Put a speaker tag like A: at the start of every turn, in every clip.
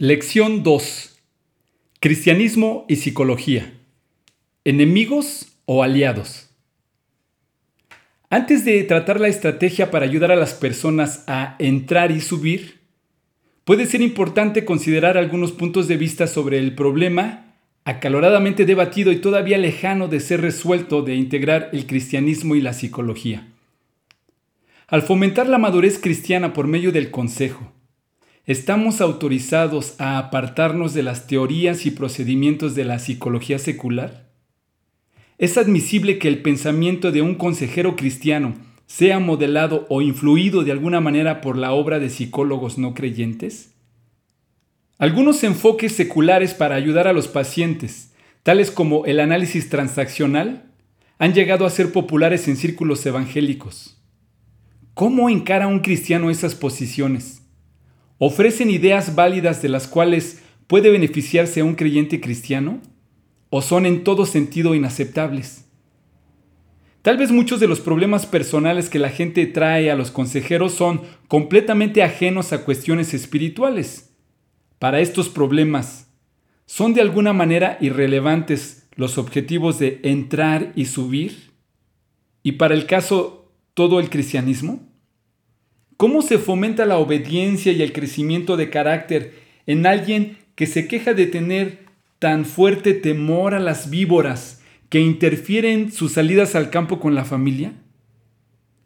A: Lección 2. Cristianismo y psicología. ¿Enemigos o aliados? Antes de tratar la estrategia para ayudar a las personas a entrar y subir, puede ser importante considerar algunos puntos de vista sobre el problema acaloradamente debatido y todavía lejano de ser resuelto de integrar el cristianismo y la psicología. Al fomentar la madurez cristiana por medio del consejo, ¿Estamos autorizados a apartarnos de las teorías y procedimientos de la psicología secular? ¿Es admisible que el pensamiento de un consejero cristiano sea modelado o influido de alguna manera por la obra de psicólogos no creyentes? Algunos enfoques seculares para ayudar a los pacientes, tales como el análisis transaccional, han llegado a ser populares en círculos evangélicos. ¿Cómo encara un cristiano esas posiciones? ¿Ofrecen ideas válidas de las cuales puede beneficiarse a un creyente cristiano? ¿O son en todo sentido inaceptables? Tal vez muchos de los problemas personales que la gente trae a los consejeros son completamente ajenos a cuestiones espirituales. Para estos problemas, ¿son de alguna manera irrelevantes los objetivos de entrar y subir? ¿Y para el caso, todo el cristianismo? ¿Cómo se fomenta la obediencia y el crecimiento de carácter en alguien que se queja de tener tan fuerte temor a las víboras que interfieren sus salidas al campo con la familia?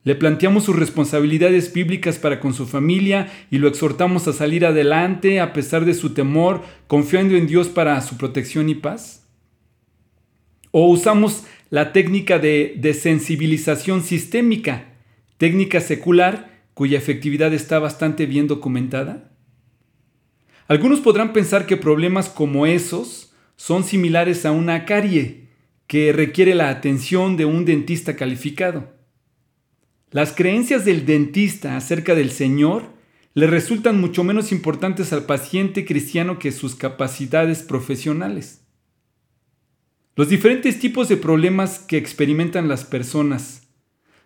A: Le planteamos sus responsabilidades bíblicas para con su familia y lo exhortamos a salir adelante a pesar de su temor, confiando en Dios para su protección y paz. O usamos la técnica de desensibilización sistémica, técnica secular cuya efectividad está bastante bien documentada? Algunos podrán pensar que problemas como esos son similares a una carie que requiere la atención de un dentista calificado. Las creencias del dentista acerca del Señor le resultan mucho menos importantes al paciente cristiano que sus capacidades profesionales. Los diferentes tipos de problemas que experimentan las personas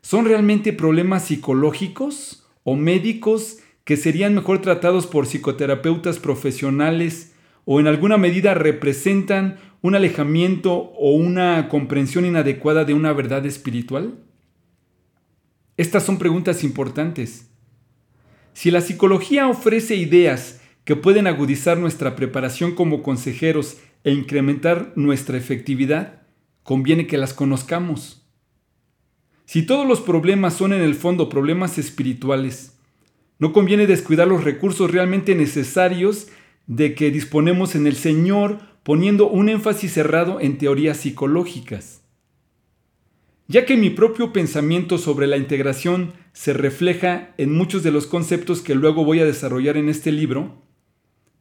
A: ¿Son realmente problemas psicológicos o médicos que serían mejor tratados por psicoterapeutas profesionales o en alguna medida representan un alejamiento o una comprensión inadecuada de una verdad espiritual? Estas son preguntas importantes. Si la psicología ofrece ideas que pueden agudizar nuestra preparación como consejeros e incrementar nuestra efectividad, conviene que las conozcamos. Si todos los problemas son en el fondo problemas espirituales, no conviene descuidar los recursos realmente necesarios de que disponemos en el Señor poniendo un énfasis cerrado en teorías psicológicas. Ya que mi propio pensamiento sobre la integración se refleja en muchos de los conceptos que luego voy a desarrollar en este libro,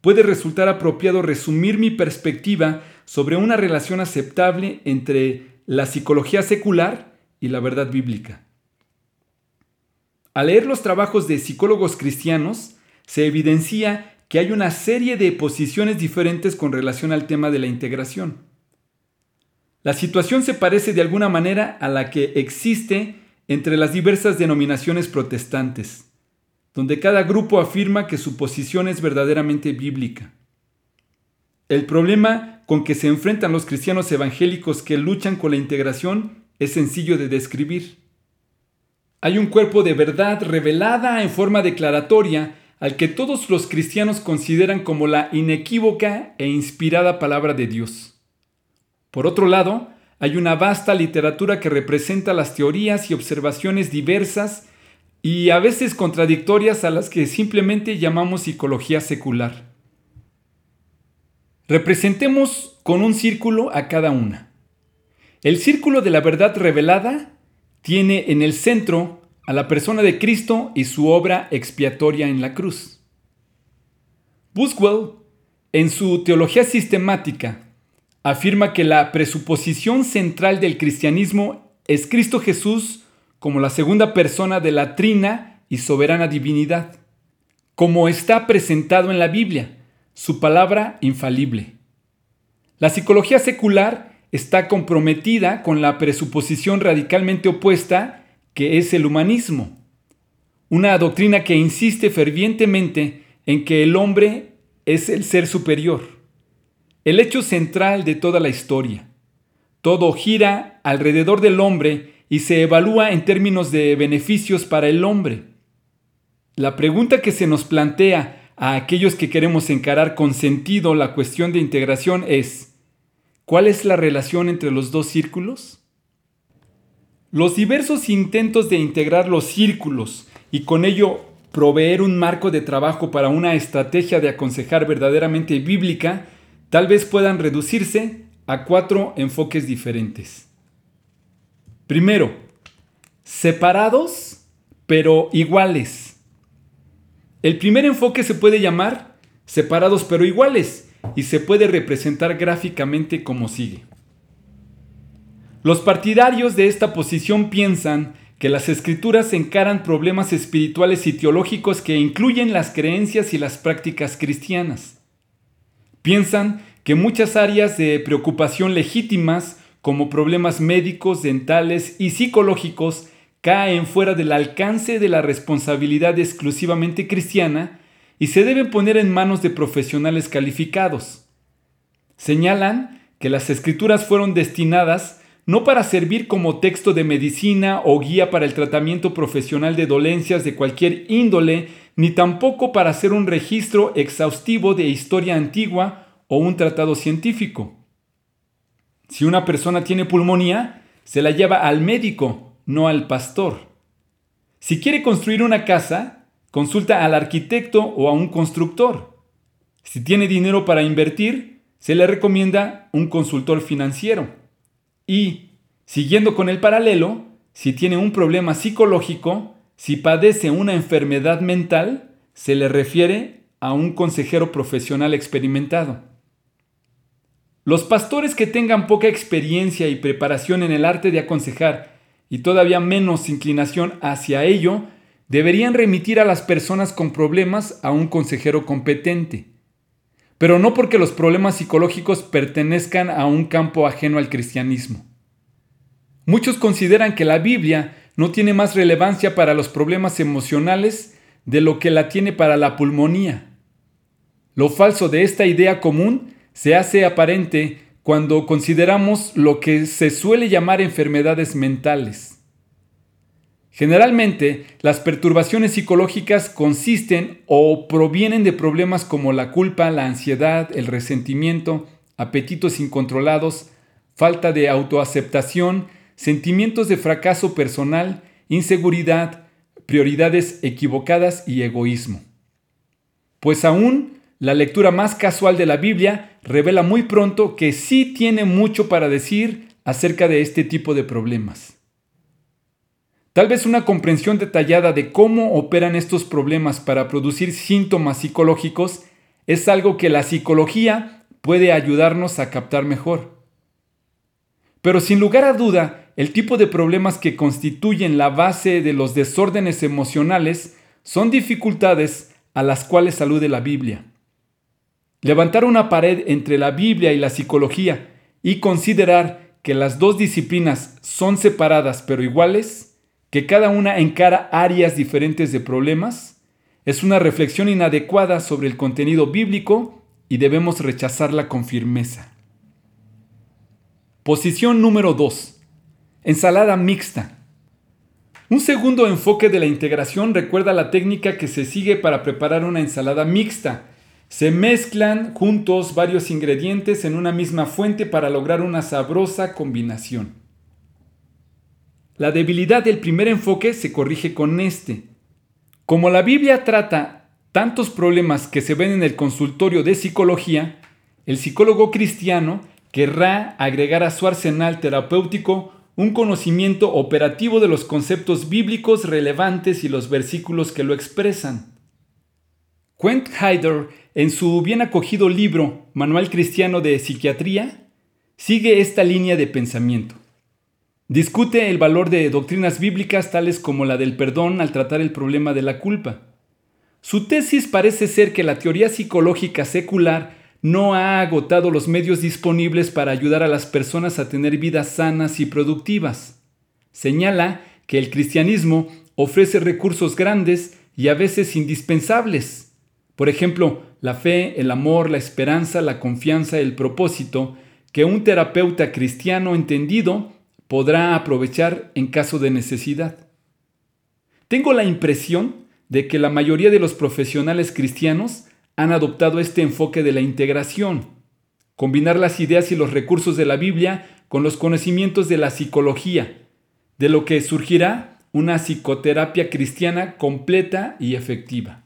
A: puede resultar apropiado resumir mi perspectiva sobre una relación aceptable entre la psicología secular y la verdad bíblica. Al leer los trabajos de psicólogos cristianos, se evidencia que hay una serie de posiciones diferentes con relación al tema de la integración. La situación se parece de alguna manera a la que existe entre las diversas denominaciones protestantes, donde cada grupo afirma que su posición es verdaderamente bíblica. El problema con que se enfrentan los cristianos evangélicos que luchan con la integración es sencillo de describir. Hay un cuerpo de verdad revelada en forma declaratoria al que todos los cristianos consideran como la inequívoca e inspirada palabra de Dios. Por otro lado, hay una vasta literatura que representa las teorías y observaciones diversas y a veces contradictorias a las que simplemente llamamos psicología secular. Representemos con un círculo a cada una. El círculo de la verdad revelada tiene en el centro a la persona de Cristo y su obra expiatoria en la cruz. Buswell, en su Teología Sistemática, afirma que la presuposición central del cristianismo es Cristo Jesús como la segunda persona de la trina y soberana divinidad, como está presentado en la Biblia, su palabra infalible. La psicología secular está comprometida con la presuposición radicalmente opuesta que es el humanismo, una doctrina que insiste fervientemente en que el hombre es el ser superior, el hecho central de toda la historia. Todo gira alrededor del hombre y se evalúa en términos de beneficios para el hombre. La pregunta que se nos plantea a aquellos que queremos encarar con sentido la cuestión de integración es, ¿cuál es la relación entre los dos círculos? Los diversos intentos de integrar los círculos y con ello proveer un marco de trabajo para una estrategia de aconsejar verdaderamente bíblica tal vez puedan reducirse a cuatro enfoques diferentes. Primero, separados pero iguales. El primer enfoque se puede llamar separados pero iguales y se puede representar gráficamente como sigue. Los partidarios de esta posición piensan que las escrituras encaran problemas espirituales y teológicos que incluyen las creencias y las prácticas cristianas. Piensan que muchas áreas de preocupación legítimas, como problemas médicos, dentales y psicológicos, caen fuera del alcance de la responsabilidad exclusivamente cristiana y se deben poner en manos de profesionales calificados. Señalan que las escrituras fueron destinadas no para servir como texto de medicina o guía para el tratamiento profesional de dolencias de cualquier índole, ni tampoco para hacer un registro exhaustivo de historia antigua o un tratado científico. Si una persona tiene pulmonía, se la lleva al médico, no al pastor. Si quiere construir una casa, consulta al arquitecto o a un constructor. Si tiene dinero para invertir, se le recomienda un consultor financiero. Y, siguiendo con el paralelo, si tiene un problema psicológico, si padece una enfermedad mental, se le refiere a un consejero profesional experimentado. Los pastores que tengan poca experiencia y preparación en el arte de aconsejar y todavía menos inclinación hacia ello, deberían remitir a las personas con problemas a un consejero competente. Pero no porque los problemas psicológicos pertenezcan a un campo ajeno al cristianismo. Muchos consideran que la Biblia no tiene más relevancia para los problemas emocionales de lo que la tiene para la pulmonía. Lo falso de esta idea común se hace aparente cuando consideramos lo que se suele llamar enfermedades mentales. Generalmente, las perturbaciones psicológicas consisten o provienen de problemas como la culpa, la ansiedad, el resentimiento, apetitos incontrolados, falta de autoaceptación, sentimientos de fracaso personal, inseguridad, prioridades equivocadas y egoísmo. Pues aún la lectura más casual de la Biblia revela muy pronto que sí tiene mucho para decir acerca de este tipo de problemas. Tal vez una comprensión detallada de cómo operan estos problemas para producir síntomas psicológicos es algo que la psicología puede ayudarnos a captar mejor. Pero sin lugar a duda, el tipo de problemas que constituyen la base de los desórdenes emocionales son dificultades a las cuales alude la Biblia. Levantar una pared entre la Biblia y la psicología y considerar que las dos disciplinas son separadas pero iguales, que cada una encara áreas diferentes de problemas, es una reflexión inadecuada sobre el contenido bíblico y debemos rechazarla con firmeza. Posición número 2. Ensalada mixta. Un segundo enfoque de la integración recuerda la técnica que se sigue para preparar una ensalada mixta, se mezclan juntos varios ingredientes en una misma fuente para lograr una sabrosa combinación. La debilidad del primer enfoque se corrige con este. Como la Biblia trata tantos problemas que se ven en el consultorio de psicología, el psicólogo cristiano querrá agregar a su arsenal terapéutico un conocimiento operativo de los conceptos bíblicos relevantes y los versículos que lo expresan. Quent Hyder en su bien acogido libro Manual Cristiano de Psiquiatría, sigue esta línea de pensamiento. Discute el valor de doctrinas bíblicas tales como la del perdón al tratar el problema de la culpa. Su tesis parece ser que la teoría psicológica secular no ha agotado los medios disponibles para ayudar a las personas a tener vidas sanas y productivas. Señala que el cristianismo ofrece recursos grandes y a veces indispensables Por ejemplo, la fe, el amor, la esperanza, la confianza, el propósito, que un terapeuta cristiano entendido podrá aprovechar en caso de necesidad. Tengo la impresión de que la mayoría de los profesionales cristianos han adoptado este enfoque de la integración, combinar las ideas y los recursos de la Biblia con los conocimientos de la psicología, de lo que surgirá una psicoterapia cristiana completa y efectiva.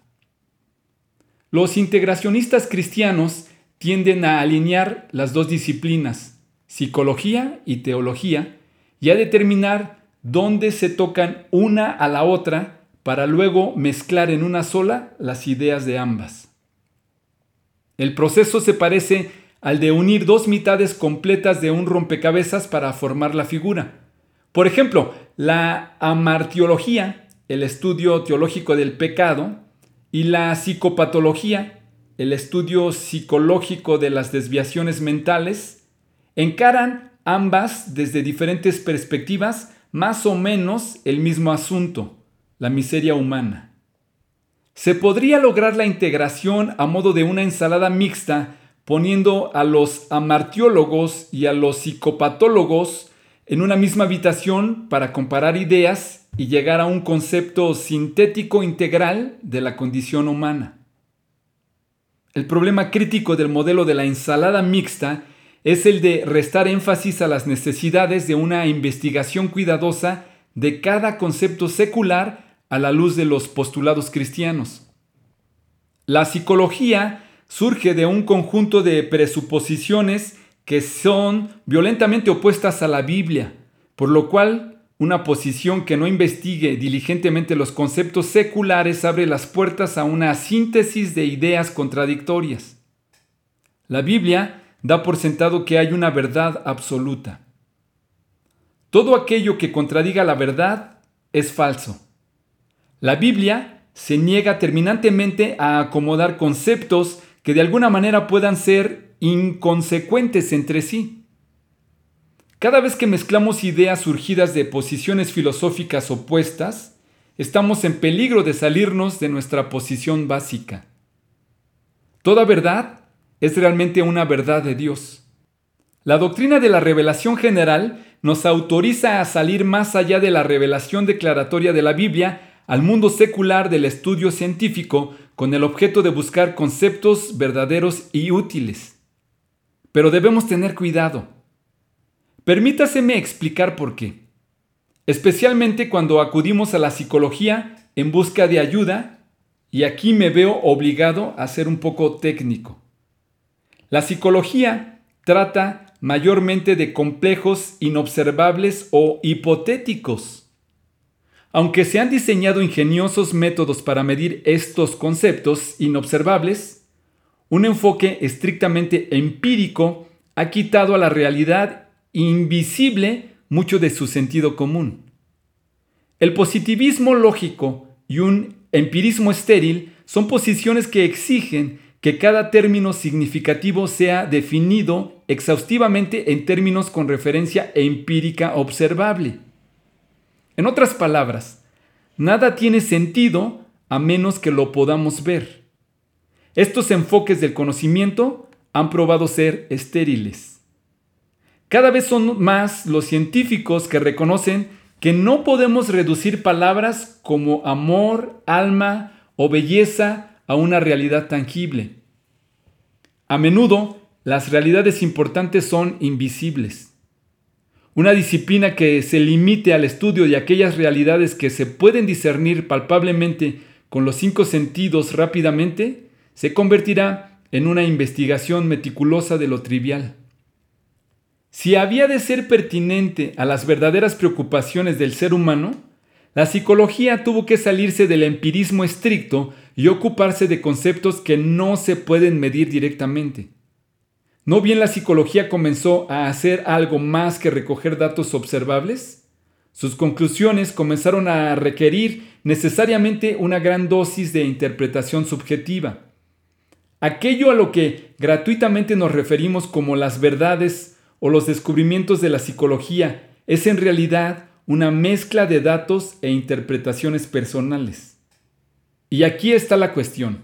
A: Los integracionistas cristianos tienden a alinear las dos disciplinas, psicología y teología, y a determinar dónde se tocan una a la otra para luego mezclar en una sola las ideas de ambas. El proceso se parece al de unir dos mitades completas de un rompecabezas para formar la figura. Por ejemplo, la amartiología, el estudio teológico del pecado, y la psicopatología, el estudio psicológico de las desviaciones mentales, encaran ambas desde diferentes perspectivas más o menos el mismo asunto, la miseria humana. Se podría lograr la integración a modo de una ensalada mixta poniendo a los amartiólogos y a los psicopatólogos en una misma habitación para comparar ideas y llegar a un concepto sintético integral de la condición humana. El problema crítico del modelo de la ensalada mixta es el de restar énfasis a las necesidades de una investigación cuidadosa de cada concepto secular a la luz de los postulados cristianos. La psicología surge de un conjunto de presuposiciones que son violentamente opuestas a la Biblia, por lo cual una posición que no investigue diligentemente los conceptos seculares abre las puertas a una síntesis de ideas contradictorias. La Biblia da por sentado que hay una verdad absoluta. Todo aquello que contradiga la verdad es falso. La Biblia se niega terminantemente a acomodar conceptos que de alguna manera puedan ser inconsecuentes entre sí. Cada vez que mezclamos ideas surgidas de posiciones filosóficas opuestas, estamos en peligro de salirnos de nuestra posición básica. Toda verdad es realmente una verdad de Dios. La doctrina de la revelación general nos autoriza a salir más allá de la revelación declaratoria de la Biblia al mundo secular del estudio científico con el objeto de buscar conceptos verdaderos y útiles. Pero debemos tener cuidado. Permítaseme explicar por qué. Especialmente cuando acudimos a la psicología en busca de ayuda, y aquí me veo obligado a ser un poco técnico. La psicología trata mayormente de complejos inobservables o hipotéticos. Aunque se han diseñado ingeniosos métodos para medir estos conceptos inobservables, un enfoque estrictamente empírico ha quitado a la realidad invisible mucho de su sentido común. El positivismo lógico y un empirismo estéril son posiciones que exigen que cada término significativo sea definido exhaustivamente en términos con referencia empírica observable. En otras palabras, nada tiene sentido a menos que lo podamos ver. Estos enfoques del conocimiento han probado ser estériles. Cada vez son más los científicos que reconocen que no podemos reducir palabras como amor, alma o belleza a una realidad tangible. A menudo, las realidades importantes son invisibles. Una disciplina que se limite al estudio de aquellas realidades que se pueden discernir palpablemente con los cinco sentidos rápidamente, se convertirá en una investigación meticulosa de lo trivial. Si había de ser pertinente a las verdaderas preocupaciones del ser humano, la psicología tuvo que salirse del empirismo estricto y ocuparse de conceptos que no se pueden medir directamente. ¿No bien la psicología comenzó a hacer algo más que recoger datos observables? Sus conclusiones comenzaron a requerir necesariamente una gran dosis de interpretación subjetiva. Aquello a lo que gratuitamente nos referimos como las verdades o los descubrimientos de la psicología es en realidad una mezcla de datos e interpretaciones personales. Y aquí está la cuestión.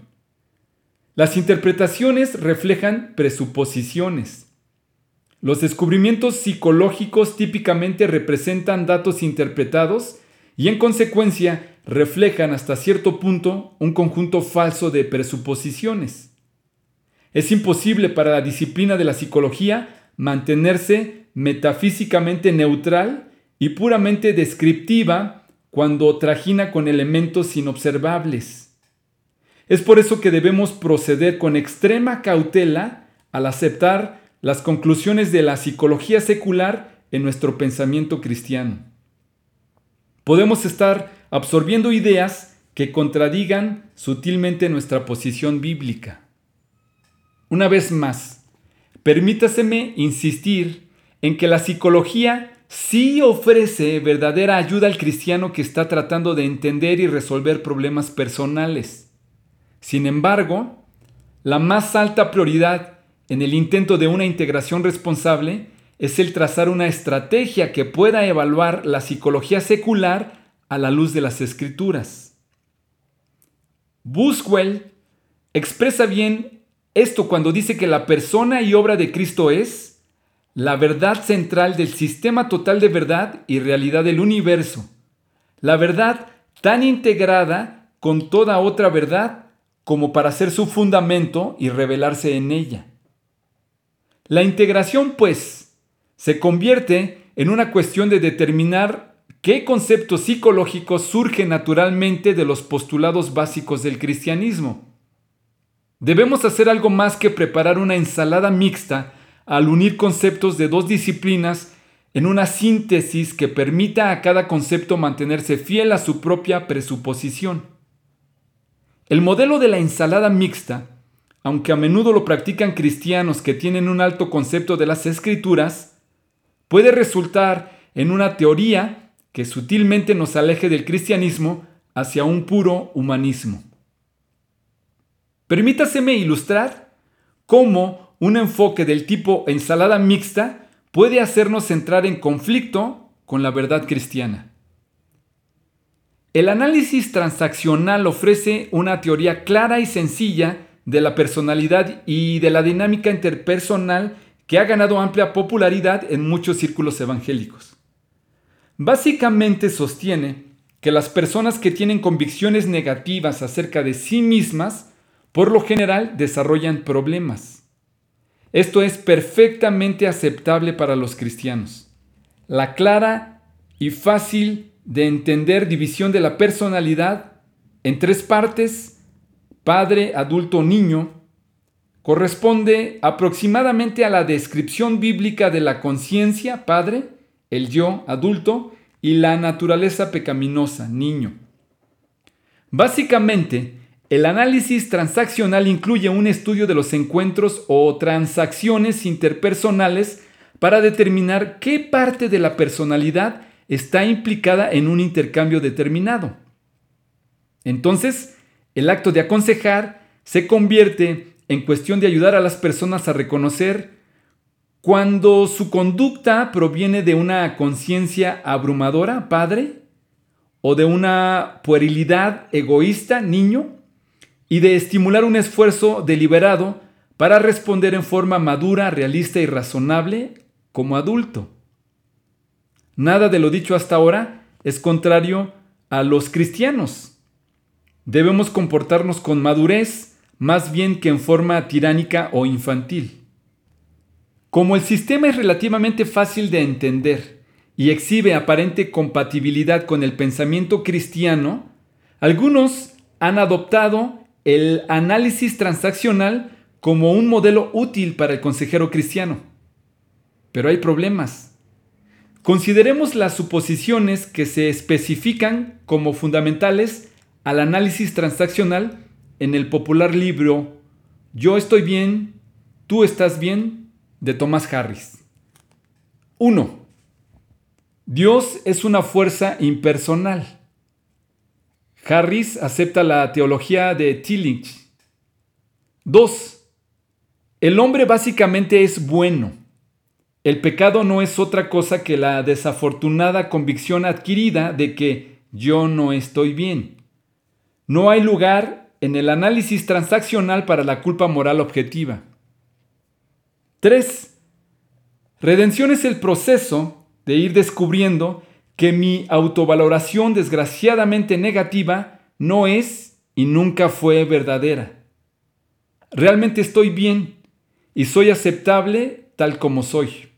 A: Las interpretaciones reflejan presuposiciones. Los descubrimientos psicológicos típicamente representan datos interpretados y en consecuencia reflejan hasta cierto punto un conjunto falso de presuposiciones. Es imposible para la disciplina de la psicología mantenerse metafísicamente neutral y puramente descriptiva cuando trajina con elementos inobservables. Es por eso que debemos proceder con extrema cautela al aceptar las conclusiones de la psicología secular en nuestro pensamiento cristiano. Podemos estar absorbiendo ideas que contradigan sutilmente nuestra posición bíblica. Una vez más, permítaseme insistir en que la psicología sí ofrece verdadera ayuda al cristiano que está tratando de entender y resolver problemas personales. Sin embargo, la más alta prioridad en el intento de una integración responsable es el trazar una estrategia que pueda evaluar la psicología secular a la luz de las escrituras. Buswell expresa bien esto cuando dice que la persona y obra de Cristo es la verdad central del sistema total de verdad y realidad del universo. La verdad tan integrada con toda otra verdad como para ser su fundamento y revelarse en ella. La integración, pues, se convierte en una cuestión de determinar qué conceptos psicológicos surgen naturalmente de los postulados básicos del cristianismo. Debemos hacer algo más que preparar una ensalada mixta al unir conceptos de dos disciplinas en una síntesis que permita a cada concepto mantenerse fiel a su propia presuposición. El modelo de la ensalada mixta, aunque a menudo lo practican cristianos que tienen un alto concepto de las escrituras, puede resultar en una teoría que sutilmente nos aleje del cristianismo hacia un puro humanismo. Permítaseme ilustrar cómo un enfoque del tipo ensalada mixta puede hacernos entrar en conflicto con la verdad cristiana. El análisis transaccional ofrece una teoría clara y sencilla de la personalidad y de la dinámica interpersonal que ha ganado amplia popularidad en muchos círculos evangélicos. Básicamente sostiene que las personas que tienen convicciones negativas acerca de sí mismas, por lo general desarrollan problemas. Esto es perfectamente aceptable para los cristianos. La clara y fácil de entender división de la personalidad en tres partes, padre, adulto, niño, corresponde aproximadamente a la descripción bíblica de la conciencia, padre, el yo, adulto, y la naturaleza pecaminosa, niño. Básicamente, el análisis transaccional incluye un estudio de los encuentros o transacciones interpersonales para determinar qué parte de la personalidad está implicada en un intercambio determinado. Entonces, el acto de aconsejar se convierte en cuestión de ayudar a las personas a reconocer cuando su conducta proviene de una conciencia abrumadora, padre, o de una puerilidad egoísta, niño, y de estimular un esfuerzo deliberado para responder en forma madura, realista y razonable como adulto. Nada de lo dicho hasta ahora es contrario a los cristianos. Debemos comportarnos con madurez más bien que en forma tiránica o infantil. Como el sistema es relativamente fácil de entender y exhibe aparente compatibilidad con el pensamiento cristiano, algunos han adoptado el análisis transaccional como un modelo útil para el consejero cristiano. Pero hay problemas. Consideremos las suposiciones que se especifican como fundamentales al análisis transaccional en el popular libro Yo estoy bien, tú estás bien de Thomas Harris. 1. Dios es una fuerza impersonal. Harris acepta la teología de Tillich. 2. El hombre básicamente es bueno. El pecado no es otra cosa que la desafortunada convicción adquirida de que yo no estoy bien. No hay lugar en el análisis transaccional para la culpa moral objetiva. 3. Redención es el proceso de ir descubriendo que mi autovaloración desgraciadamente negativa no es y nunca fue verdadera. Realmente estoy bien y soy aceptable tal como soy.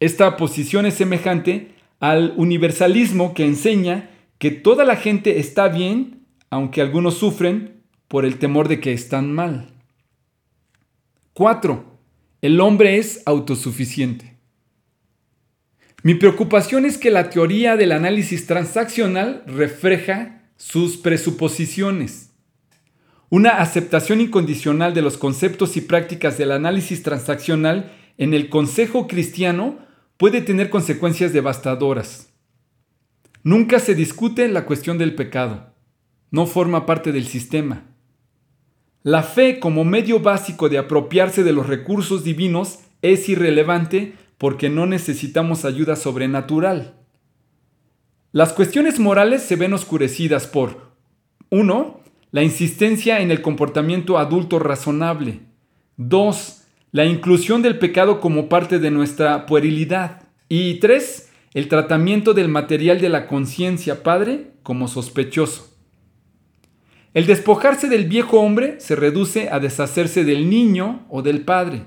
A: Esta posición es semejante al universalismo que enseña que toda la gente está bien, aunque algunos sufren por el temor de que están mal. 4. El hombre es autosuficiente. Mi preocupación es que la teoría del análisis transaccional refleja sus presuposiciones. Una aceptación incondicional de los conceptos y prácticas del análisis transaccional en el consejo cristiano puede tener consecuencias devastadoras. Nunca se discute la cuestión del pecado. No forma parte del sistema. La fe como medio básico de apropiarse de los recursos divinos es irrelevante porque no necesitamos ayuda sobrenatural. Las cuestiones morales se ven oscurecidas por 1. La insistencia en el comportamiento adulto razonable. 2 la inclusión del pecado como parte de nuestra puerilidad. Y tres, el tratamiento del material de la conciencia padre como sospechoso. El despojarse del viejo hombre se reduce a deshacerse del niño o del padre.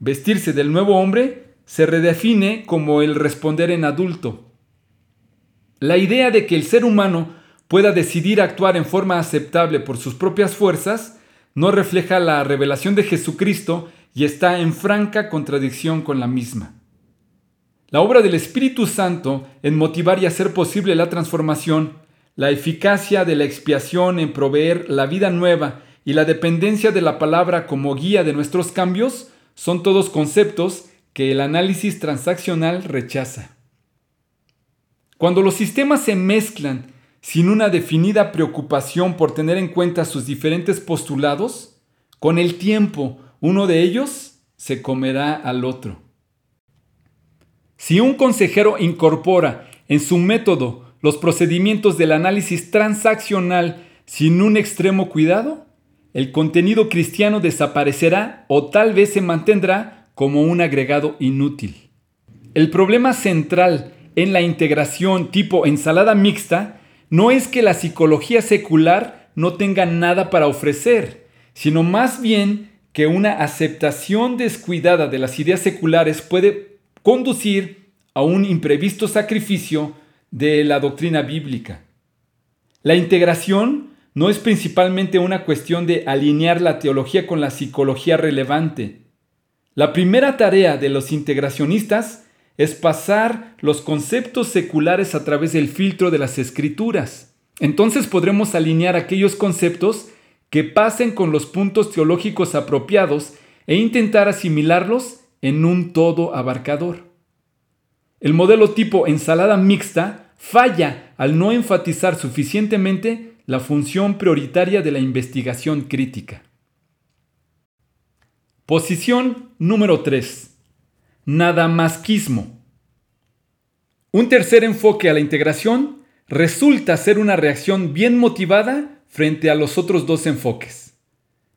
A: Vestirse del nuevo hombre se redefine como el responder en adulto. La idea de que el ser humano pueda decidir actuar en forma aceptable por sus propias fuerzas no refleja la revelación de Jesucristo y está en franca contradicción con la misma. La obra del Espíritu Santo en motivar y hacer posible la transformación, la eficacia de la expiación en proveer la vida nueva y la dependencia de la palabra como guía de nuestros cambios son todos conceptos que el análisis transaccional rechaza. Cuando los sistemas se mezclan sin una definida preocupación por tener en cuenta sus diferentes postulados, con el tiempo uno de ellos se comerá al otro. Si un consejero incorpora en su método los procedimientos del análisis transaccional sin un extremo cuidado, el contenido cristiano desaparecerá o tal vez se mantendrá como un agregado inútil. El problema central en la integración tipo ensalada mixta no es que la psicología secular no tenga nada para ofrecer, sino más bien que una aceptación descuidada de las ideas seculares puede conducir a un imprevisto sacrificio de la doctrina bíblica. La integración no es principalmente una cuestión de alinear la teología con la psicología relevante. La primera tarea de los integracionistas es pasar los conceptos seculares a través del filtro de las escrituras. Entonces podremos alinear aquellos conceptos que pasen con los puntos teológicos apropiados e intentar asimilarlos en un todo abarcador. El modelo tipo ensalada mixta falla al no enfatizar suficientemente la función prioritaria de la investigación crítica. Posición número 3. Nadamasquismo. Un tercer enfoque a la integración resulta ser una reacción bien motivada frente a los otros dos enfoques.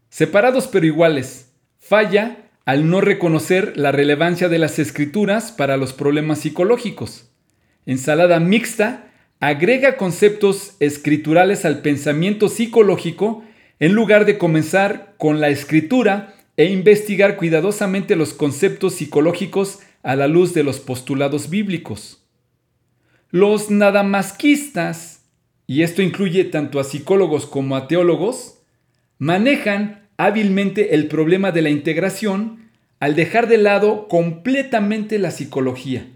A: Separados pero iguales, falla al no reconocer la relevancia de las escrituras para los problemas psicológicos. Ensalada mixta agrega conceptos escriturales al pensamiento psicológico en lugar de comenzar con la escritura e investigar cuidadosamente los conceptos psicológicos a la luz de los postulados bíblicos. Los nadamasquistas y esto incluye tanto a psicólogos como a teólogos, manejan hábilmente el problema de la integración al dejar de lado completamente la psicología.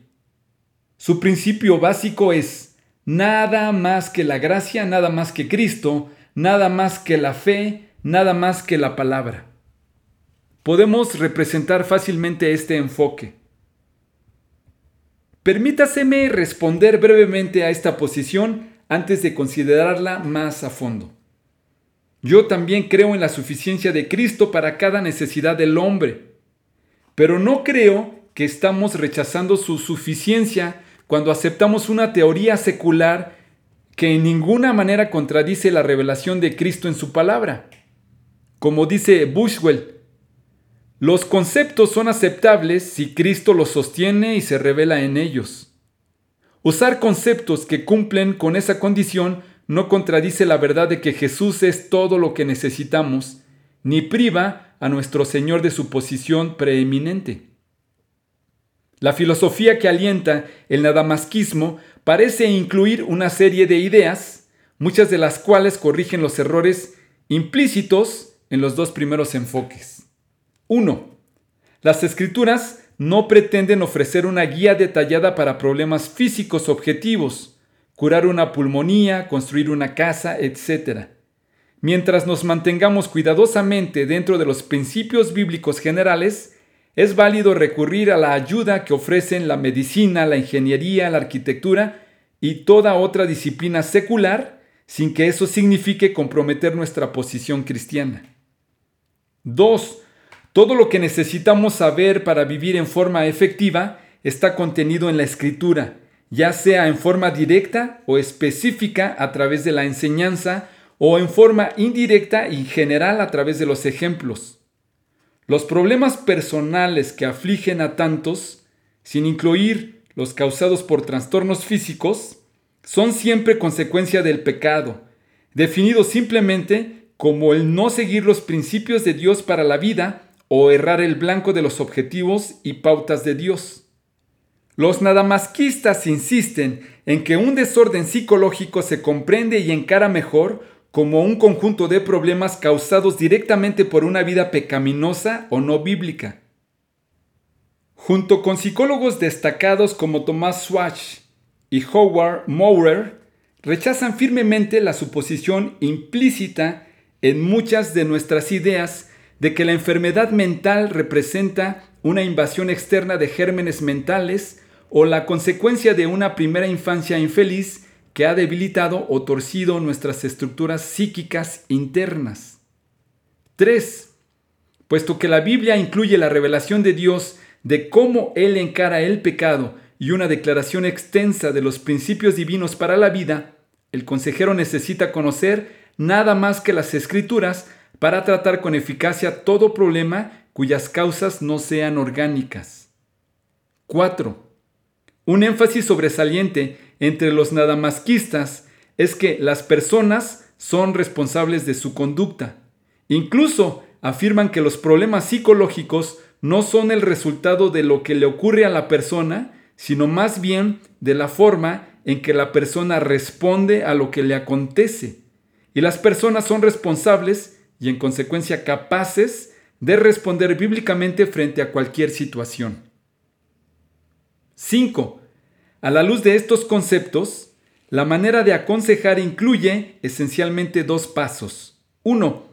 A: Su principio básico es nada más que la gracia, nada más que Cristo, nada más que la fe, nada más que la palabra. Podemos representar fácilmente este enfoque. Permítaseme responder brevemente a esta posición antes de considerarla más a fondo. Yo también creo en la suficiencia de Cristo para cada necesidad del hombre, pero no creo que estamos rechazando su suficiencia cuando aceptamos una teoría secular que en ninguna manera contradice la revelación de Cristo en su palabra. Como dice Bushwell, los conceptos son aceptables si Cristo los sostiene y se revela en ellos. Usar conceptos que cumplen con esa condición no contradice la verdad de que Jesús es todo lo que necesitamos, ni priva a nuestro Señor de su posición preeminente. La filosofía que alienta el nadamasquismo parece incluir una serie de ideas, muchas de las cuales corrigen los errores implícitos en los dos primeros enfoques. 1. Las escrituras no pretenden ofrecer una guía detallada para problemas físicos objetivos, curar una pulmonía, construir una casa, etc. Mientras nos mantengamos cuidadosamente dentro de los principios bíblicos generales, es válido recurrir a la ayuda que ofrecen la medicina, la ingeniería, la arquitectura y toda otra disciplina secular sin que eso signifique comprometer nuestra posición cristiana. 2. Todo lo que necesitamos saber para vivir en forma efectiva está contenido en la escritura, ya sea en forma directa o específica a través de la enseñanza o en forma indirecta y general a través de los ejemplos. Los problemas personales que afligen a tantos, sin incluir los causados por trastornos físicos, son siempre consecuencia del pecado, definido simplemente como el no seguir los principios de Dios para la vida o errar el blanco de los objetivos y pautas de Dios. Los nadamasquistas insisten en que un desorden psicológico se comprende y encara mejor como un conjunto de problemas causados directamente por una vida pecaminosa o no bíblica. Junto con psicólogos destacados como Thomas Swatch y Howard Maurer, rechazan firmemente la suposición implícita en muchas de nuestras ideas de que la enfermedad mental representa una invasión externa de gérmenes mentales o la consecuencia de una primera infancia infeliz que ha debilitado o torcido nuestras estructuras psíquicas internas. 3. Puesto que la Biblia incluye la revelación de Dios de cómo Él encara el pecado y una declaración extensa de los principios divinos para la vida, el consejero necesita conocer nada más que las escrituras para tratar con eficacia todo problema cuyas causas no sean orgánicas. 4. Un énfasis sobresaliente entre los nadamasquistas es que las personas son responsables de su conducta. Incluso afirman que los problemas psicológicos no son el resultado de lo que le ocurre a la persona, sino más bien de la forma en que la persona responde a lo que le acontece. Y las personas son responsables y en consecuencia capaces de responder bíblicamente frente a cualquier situación. 5. A la luz de estos conceptos, la manera de aconsejar incluye esencialmente dos pasos. Uno,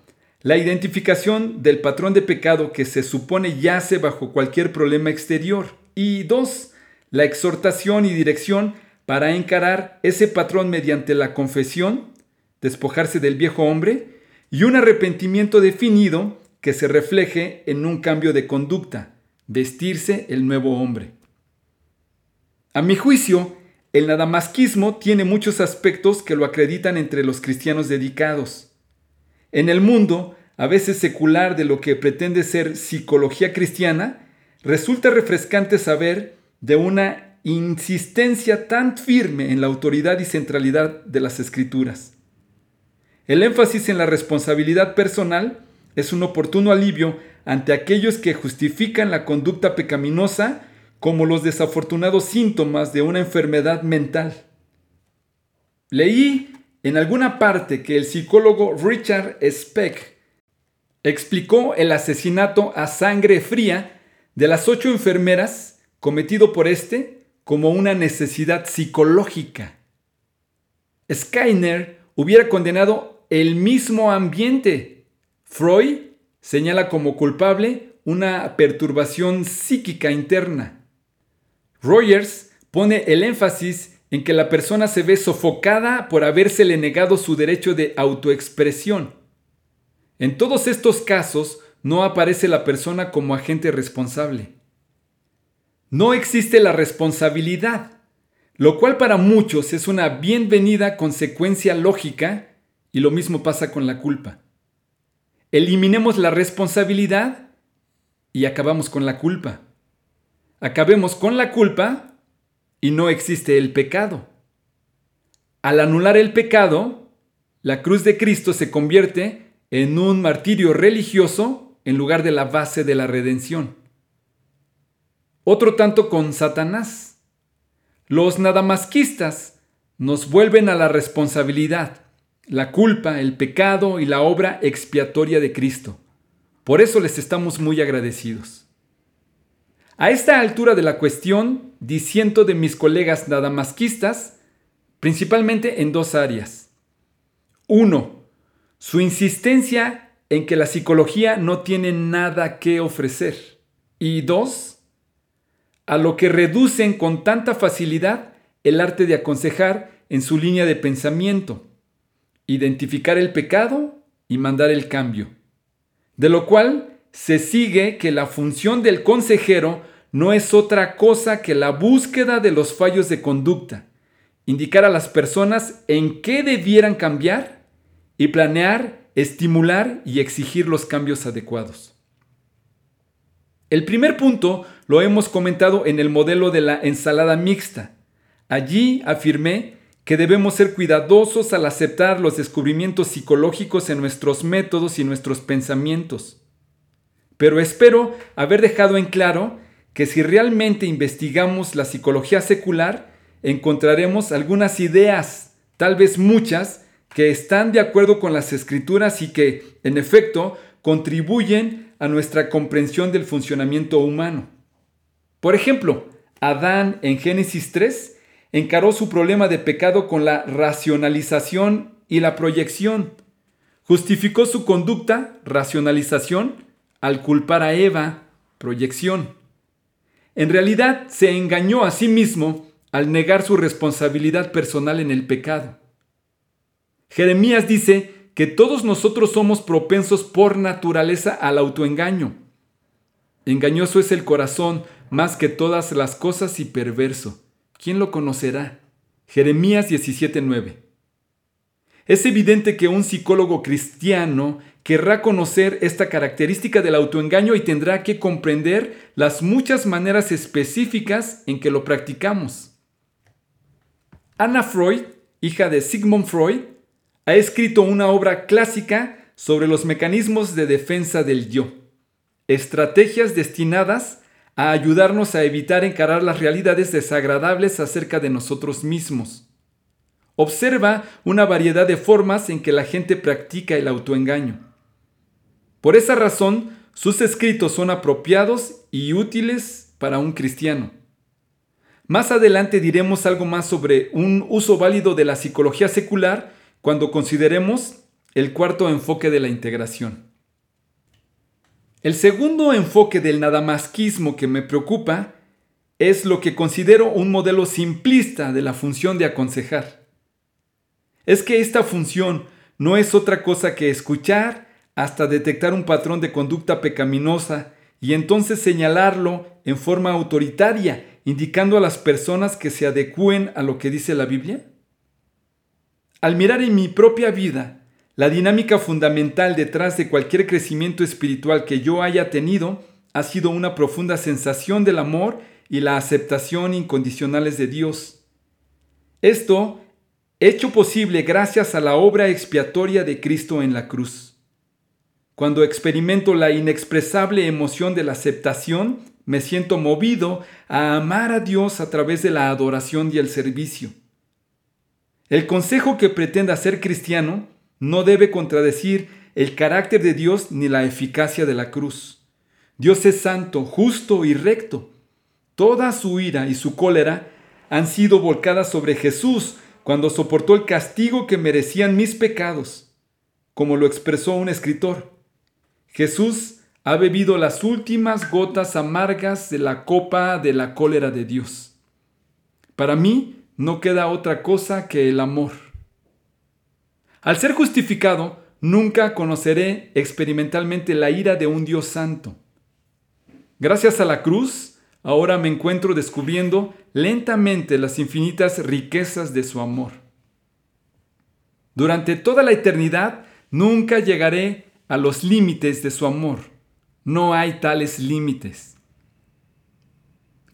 A: la identificación del patrón de pecado que se supone yace bajo cualquier problema exterior. Y dos, la exhortación y dirección para encarar ese patrón mediante la confesión, despojarse del viejo hombre, y un arrepentimiento definido que se refleje en un cambio de conducta, vestirse el nuevo hombre. A mi juicio, el nadamasquismo tiene muchos aspectos que lo acreditan entre los cristianos dedicados. En el mundo, a veces secular de lo que pretende ser psicología cristiana, resulta refrescante saber de una insistencia tan firme en la autoridad y centralidad de las escrituras. El énfasis en la responsabilidad personal es un oportuno alivio ante aquellos que justifican la conducta pecaminosa como los desafortunados síntomas de una enfermedad mental. Leí en alguna parte que el psicólogo Richard Speck explicó el asesinato a sangre fría de las ocho enfermeras cometido por este como una necesidad psicológica. Skyner hubiera condenado el mismo ambiente. Freud señala como culpable una perturbación psíquica interna. Rogers pone el énfasis en que la persona se ve sofocada por habérsele negado su derecho de autoexpresión. En todos estos casos no aparece la persona como agente responsable. No existe la responsabilidad, lo cual para muchos es una bienvenida consecuencia lógica y lo mismo pasa con la culpa. Eliminemos la responsabilidad y acabamos con la culpa. Acabemos con la culpa y no existe el pecado. Al anular el pecado, la cruz de Cristo se convierte en un martirio religioso en lugar de la base de la redención. Otro tanto con Satanás. Los nadamasquistas nos vuelven a la responsabilidad, la culpa, el pecado y la obra expiatoria de Cristo. Por eso les estamos muy agradecidos. A esta altura de la cuestión, disiento de mis colegas nadamasquistas, principalmente en dos áreas. Uno, su insistencia en que la psicología no tiene nada que ofrecer. Y dos, a lo que reducen con tanta facilidad el arte de aconsejar en su línea de pensamiento, identificar el pecado y mandar el cambio. De lo cual se sigue que la función del consejero no es otra cosa que la búsqueda de los fallos de conducta, indicar a las personas en qué debieran cambiar y planear, estimular y exigir los cambios adecuados. El primer punto lo hemos comentado en el modelo de la ensalada mixta. Allí afirmé que debemos ser cuidadosos al aceptar los descubrimientos psicológicos en nuestros métodos y nuestros pensamientos. Pero espero haber dejado en claro que si realmente investigamos la psicología secular, encontraremos algunas ideas, tal vez muchas, que están de acuerdo con las escrituras y que, en efecto, contribuyen a nuestra comprensión del funcionamiento humano. Por ejemplo, Adán en Génesis 3 encaró su problema de pecado con la racionalización y la proyección. Justificó su conducta, racionalización, al culpar a Eva, proyección. En realidad se engañó a sí mismo al negar su responsabilidad personal en el pecado. Jeremías dice que todos nosotros somos propensos por naturaleza al autoengaño. Engañoso es el corazón más que todas las cosas y perverso. ¿Quién lo conocerá? Jeremías 17:9. Es evidente que un psicólogo cristiano querrá conocer esta característica del autoengaño y tendrá que comprender las muchas maneras específicas en que lo practicamos. Anna Freud, hija de Sigmund Freud, ha escrito una obra clásica sobre los mecanismos de defensa del yo, estrategias destinadas a ayudarnos a evitar encarar las realidades desagradables acerca de nosotros mismos. Observa una variedad de formas en que la gente practica el autoengaño. Por esa razón, sus escritos son apropiados y útiles para un cristiano. Más adelante diremos algo más sobre un uso válido de la psicología secular cuando consideremos el cuarto enfoque de la integración. El segundo enfoque del nadamasquismo que me preocupa es lo que considero un modelo simplista de la función de aconsejar. Es que esta función no es otra cosa que escuchar hasta detectar un patrón de conducta pecaminosa y entonces señalarlo en forma autoritaria, indicando a las personas que se adecúen a lo que dice la Biblia. Al mirar en mi propia vida, la dinámica fundamental detrás de cualquier crecimiento espiritual que yo haya tenido ha sido una profunda sensación del amor y la aceptación incondicionales de Dios. Esto hecho posible gracias a la obra expiatoria de Cristo en la cruz. Cuando experimento la inexpresable emoción de la aceptación, me siento movido a amar a Dios a través de la adoración y el servicio. El consejo que pretenda ser cristiano no debe contradecir el carácter de Dios ni la eficacia de la cruz. Dios es santo, justo y recto. Toda su ira y su cólera han sido volcadas sobre Jesús cuando soportó el castigo que merecían mis pecados, como lo expresó un escritor. Jesús ha bebido las últimas gotas amargas de la copa de la cólera de Dios. Para mí no queda otra cosa que el amor. Al ser justificado, nunca conoceré experimentalmente la ira de un Dios santo. Gracias a la cruz, ahora me encuentro descubriendo lentamente las infinitas riquezas de su amor. Durante toda la eternidad nunca llegaré a los límites de su amor. No hay tales límites.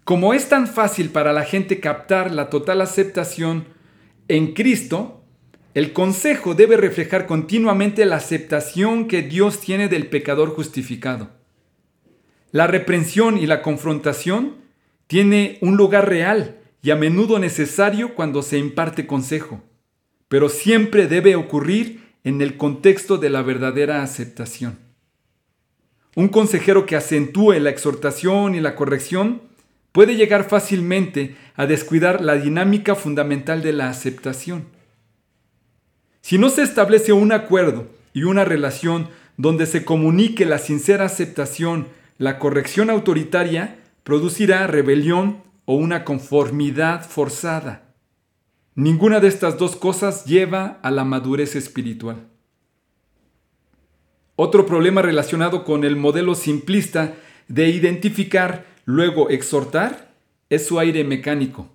A: Como es tan fácil para la gente captar la total aceptación en Cristo, el consejo debe reflejar continuamente la aceptación que Dios tiene del pecador justificado. La reprensión y la confrontación tiene un lugar real y a menudo necesario cuando se imparte consejo, pero siempre debe ocurrir en el contexto de la verdadera aceptación. Un consejero que acentúe la exhortación y la corrección puede llegar fácilmente a descuidar la dinámica fundamental de la aceptación. Si no se establece un acuerdo y una relación donde se comunique la sincera aceptación, la corrección autoritaria producirá rebelión o una conformidad forzada. Ninguna de estas dos cosas lleva a la madurez espiritual. Otro problema relacionado con el modelo simplista de identificar, luego exhortar, es su aire mecánico.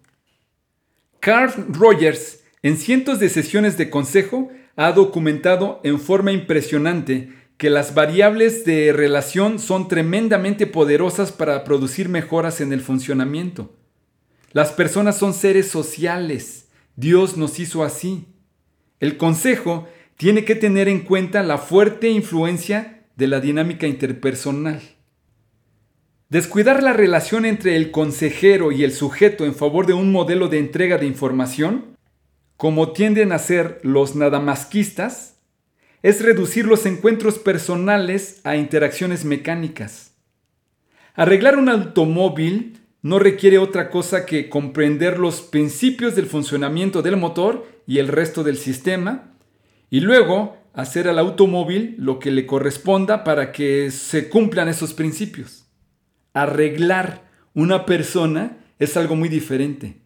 A: Carl Rogers, en cientos de sesiones de consejo, ha documentado en forma impresionante que las variables de relación son tremendamente poderosas para producir mejoras en el funcionamiento. Las personas son seres sociales Dios nos hizo así. El consejo tiene que tener en cuenta la fuerte influencia de la dinámica interpersonal. Descuidar la relación entre el consejero y el sujeto en favor de un modelo de entrega de información, como tienden a ser los nadamasquistas, es reducir los encuentros personales a interacciones mecánicas. Arreglar un automóvil no requiere otra cosa que comprender los principios del funcionamiento del motor y el resto del sistema, y luego hacer al automóvil lo que le corresponda para que se cumplan esos principios. Arreglar una persona es algo muy diferente.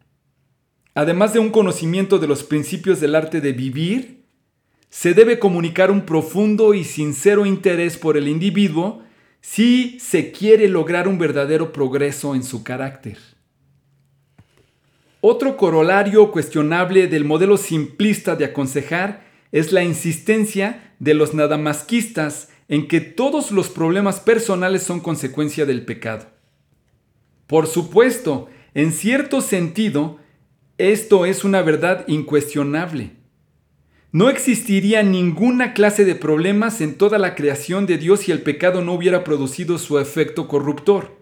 A: Además de un conocimiento de los principios del arte de vivir, se debe comunicar un profundo y sincero interés por el individuo si se quiere lograr un verdadero progreso en su carácter. Otro corolario cuestionable del modelo simplista de aconsejar es la insistencia de los nadamasquistas en que todos los problemas personales son consecuencia del pecado. Por supuesto, en cierto sentido, esto es una verdad incuestionable no existiría ninguna clase de problemas en toda la creación de Dios si el pecado no hubiera producido su efecto corruptor.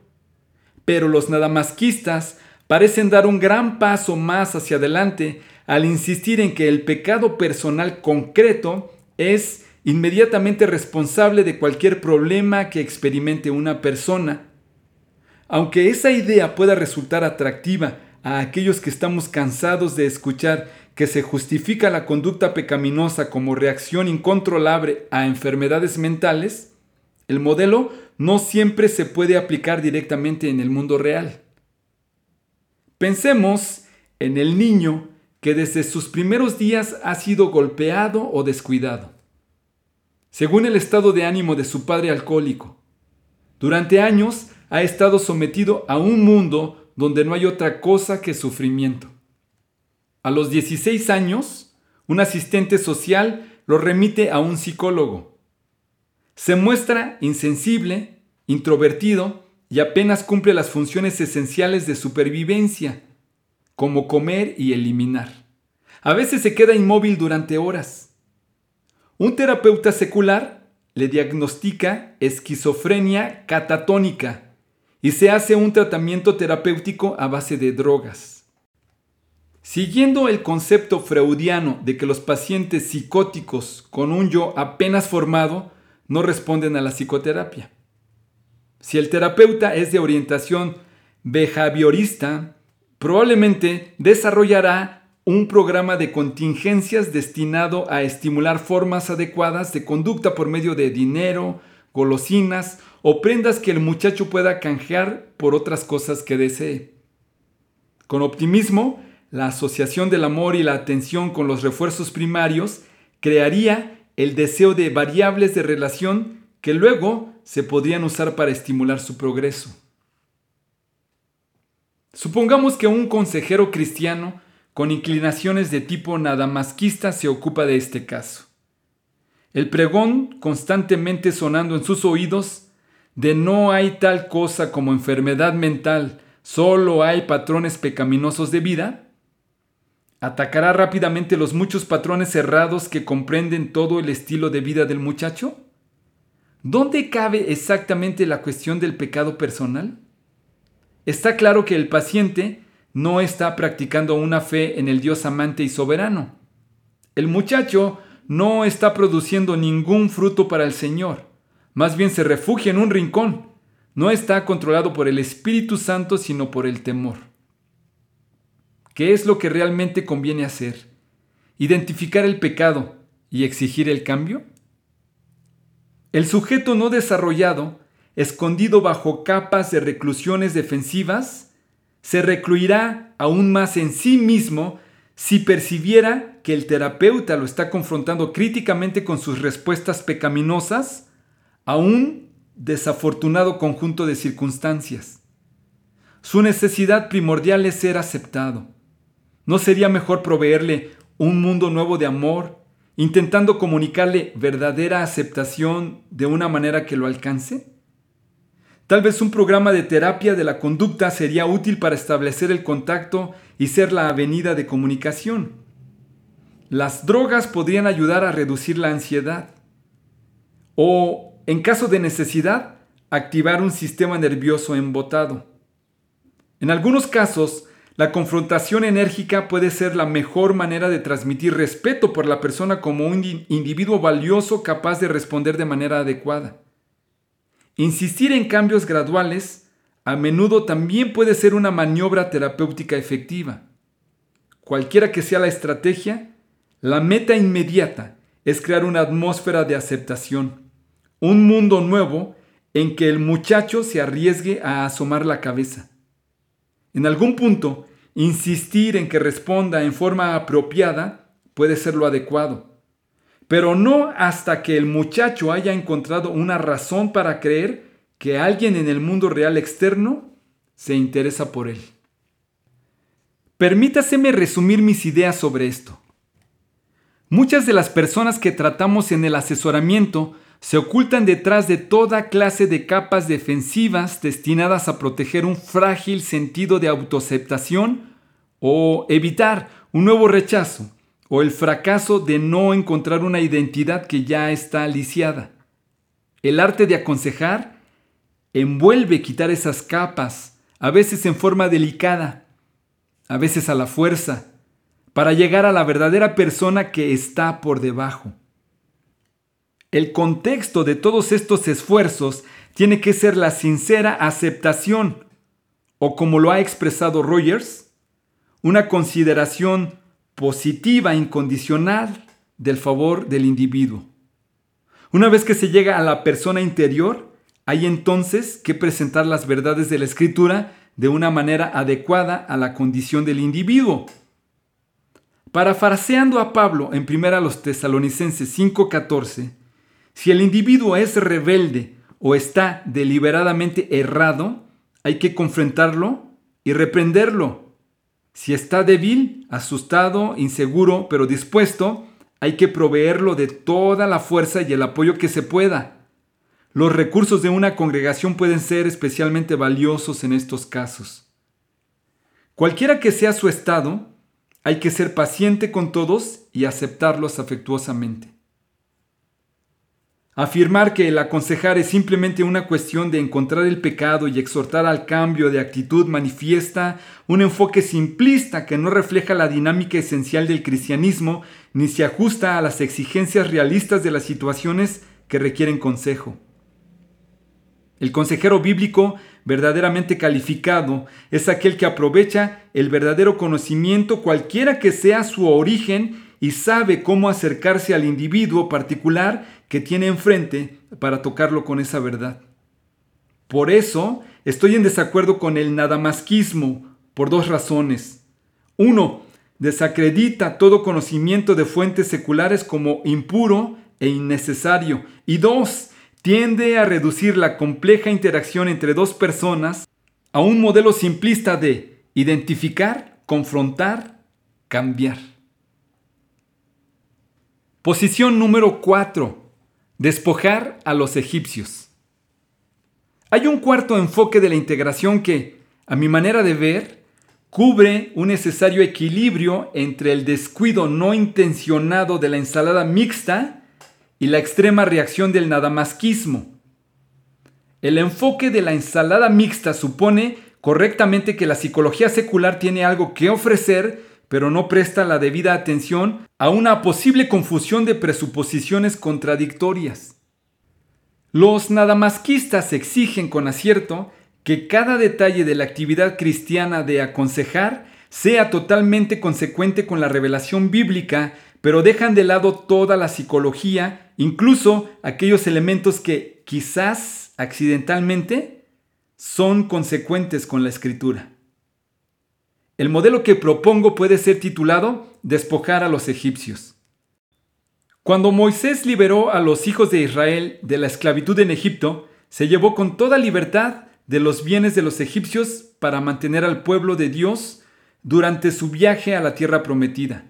A: Pero los nadamasquistas parecen dar un gran paso más hacia adelante al insistir en que el pecado personal concreto es inmediatamente responsable de cualquier problema que experimente una persona. Aunque esa idea pueda resultar atractiva a aquellos que estamos cansados de escuchar que se justifica la conducta pecaminosa como reacción incontrolable a enfermedades mentales, el modelo no siempre se puede aplicar directamente en el mundo real. Pensemos en el niño que desde sus primeros días ha sido golpeado o descuidado, según el estado de ánimo de su padre alcohólico. Durante años ha estado sometido a un mundo donde no hay otra cosa que sufrimiento. A los 16 años, un asistente social lo remite a un psicólogo. Se muestra insensible, introvertido y apenas cumple las funciones esenciales de supervivencia, como comer y eliminar. A veces se queda inmóvil durante horas. Un terapeuta secular le diagnostica esquizofrenia catatónica y se hace un tratamiento terapéutico a base de drogas. Siguiendo el concepto freudiano de que los pacientes psicóticos con un yo apenas formado no responden a la psicoterapia. Si el terapeuta es de orientación behaviorista, probablemente desarrollará un programa de contingencias destinado a estimular formas adecuadas de conducta por medio de dinero, golosinas o prendas que el muchacho pueda canjear por otras cosas que desee. Con optimismo, la asociación del amor y la atención con los refuerzos primarios crearía el deseo de variables de relación que luego se podrían usar para estimular su progreso. Supongamos que un consejero cristiano con inclinaciones de tipo nadamasquista se ocupa de este caso. El pregón constantemente sonando en sus oídos de no hay tal cosa como enfermedad mental, solo hay patrones pecaminosos de vida, atacará rápidamente los muchos patrones cerrados que comprenden todo el estilo de vida del muchacho? ¿Dónde cabe exactamente la cuestión del pecado personal? Está claro que el paciente no está practicando una fe en el Dios amante y soberano. El muchacho no está produciendo ningún fruto para el Señor. Más bien se refugia en un rincón. No está controlado por el Espíritu Santo, sino por el temor. ¿Qué es lo que realmente conviene hacer? ¿Identificar el pecado y exigir el cambio? El sujeto no desarrollado escondido bajo capas de reclusiones defensivas, se recluirá aún más en sí mismo si percibiera que el terapeuta lo está confrontando críticamente con sus respuestas pecaminosas a un desafortunado conjunto de circunstancias. Su necesidad primordial es ser aceptado. ¿No sería mejor proveerle un mundo nuevo de amor, intentando comunicarle verdadera aceptación de una manera que lo alcance? Tal vez un programa de terapia de la conducta sería útil para establecer el contacto y ser la avenida de comunicación. Las drogas podrían ayudar a reducir la ansiedad. O, en caso de necesidad, activar un sistema nervioso embotado. En algunos casos, la confrontación enérgica puede ser la mejor manera de transmitir respeto por la persona como un individuo valioso capaz de responder de manera adecuada. Insistir en cambios graduales a menudo también puede ser una maniobra terapéutica efectiva. Cualquiera que sea la estrategia, la meta inmediata es crear una atmósfera de aceptación, un mundo nuevo en que el muchacho se arriesgue a asomar la cabeza. En algún punto, insistir en que responda en forma apropiada puede ser lo adecuado pero no hasta que el muchacho haya encontrado una razón para creer que alguien en el mundo real externo se interesa por él. Permítaseme resumir mis ideas sobre esto. Muchas de las personas que tratamos en el asesoramiento se ocultan detrás de toda clase de capas defensivas destinadas a proteger un frágil sentido de autoaceptación o evitar un nuevo rechazo o el fracaso de no encontrar una identidad que ya está lisiada. El arte de aconsejar envuelve quitar esas capas, a veces en forma delicada, a veces a la fuerza, para llegar a la verdadera persona que está por debajo. El contexto de todos estos esfuerzos tiene que ser la sincera aceptación, o como lo ha expresado Rogers, una consideración positiva, incondicional del favor del individuo. Una vez que se llega a la persona interior, hay entonces que presentar las verdades de la escritura de una manera adecuada a la condición del individuo. Parafraseando a Pablo en 1 los Tesalonicenses 5:14, si el individuo es rebelde o está deliberadamente errado, hay que confrontarlo y reprenderlo si está débil, asustado, inseguro, pero dispuesto, hay que proveerlo de toda la fuerza y el apoyo que se pueda. Los recursos de una congregación pueden ser especialmente valiosos en estos casos. Cualquiera que sea su estado, hay que ser paciente con todos y aceptarlos afectuosamente. Afirmar que el aconsejar es simplemente una cuestión de encontrar el pecado y exhortar al cambio de actitud manifiesta un enfoque simplista que no refleja la dinámica esencial del cristianismo ni se ajusta a las exigencias realistas de las situaciones que requieren consejo. El consejero bíblico verdaderamente calificado es aquel que aprovecha el verdadero conocimiento cualquiera que sea su origen y sabe cómo acercarse al individuo particular que tiene enfrente para tocarlo con esa verdad. Por eso estoy en desacuerdo con el nadamasquismo por dos razones. Uno, desacredita todo conocimiento de fuentes seculares como impuro e innecesario. Y dos, tiende a reducir la compleja interacción entre dos personas a un modelo simplista de identificar, confrontar, cambiar. Posición número 4. Despojar a los egipcios. Hay un cuarto enfoque de la integración que, a mi manera de ver, cubre un necesario equilibrio entre el descuido no intencionado de la ensalada mixta y la extrema reacción del nadamasquismo. El enfoque de la ensalada mixta supone correctamente que la psicología secular tiene algo que ofrecer, pero no presta la debida atención a una posible confusión de presuposiciones contradictorias. Los nadamasquistas exigen con acierto que cada detalle de la actividad cristiana de aconsejar sea totalmente consecuente con la revelación bíblica, pero dejan de lado toda la psicología, incluso aquellos elementos que quizás accidentalmente son consecuentes con la escritura. El modelo que propongo puede ser titulado Despojar a los egipcios. Cuando Moisés liberó a los hijos de Israel de la esclavitud en Egipto, se llevó con toda libertad de los bienes de los egipcios para mantener al pueblo de Dios durante su viaje a la tierra prometida.